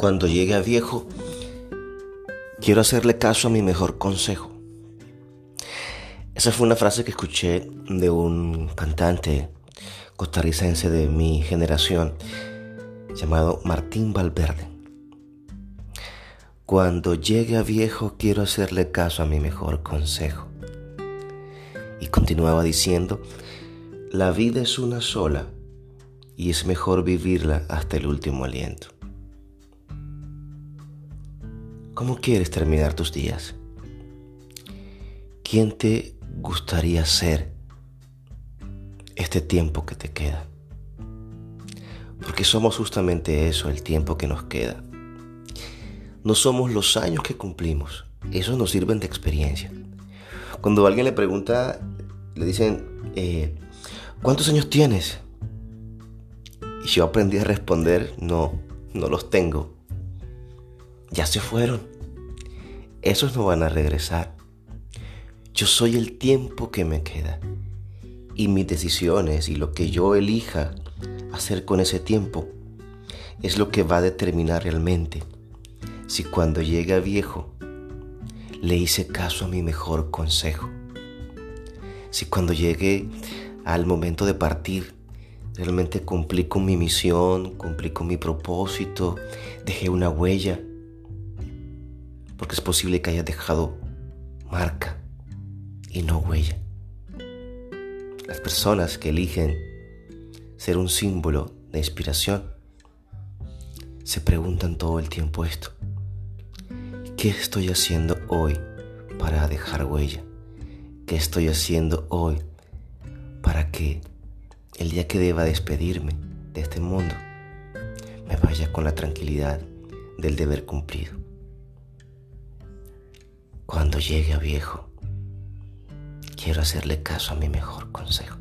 Cuando llegue a viejo, quiero hacerle caso a mi mejor consejo. Esa fue una frase que escuché de un cantante costarricense de mi generación llamado Martín Valverde. Cuando llegue a viejo quiero hacerle caso a mi mejor consejo. Y continuaba diciendo, la vida es una sola y es mejor vivirla hasta el último aliento. ¿Cómo quieres terminar tus días? ¿Quién te gustaría ser este tiempo que te queda? Porque somos justamente eso, el tiempo que nos queda. No somos los años que cumplimos, esos nos sirven de experiencia. Cuando alguien le pregunta, le dicen, eh, ¿cuántos años tienes? Y yo aprendí a responder, no, no los tengo. Ya se fueron. Esos no van a regresar. Yo soy el tiempo que me queda. Y mis decisiones y lo que yo elija hacer con ese tiempo es lo que va a determinar realmente si cuando llegue viejo le hice caso a mi mejor consejo. Si cuando llegue al momento de partir realmente cumplí con mi misión, cumplí con mi propósito, dejé una huella porque es posible que haya dejado marca y no huella. Las personas que eligen ser un símbolo de inspiración se preguntan todo el tiempo esto. ¿Qué estoy haciendo hoy para dejar huella? ¿Qué estoy haciendo hoy para que el día que deba despedirme de este mundo me vaya con la tranquilidad del deber cumplido? Cuando llegue a viejo, quiero hacerle caso a mi mejor consejo.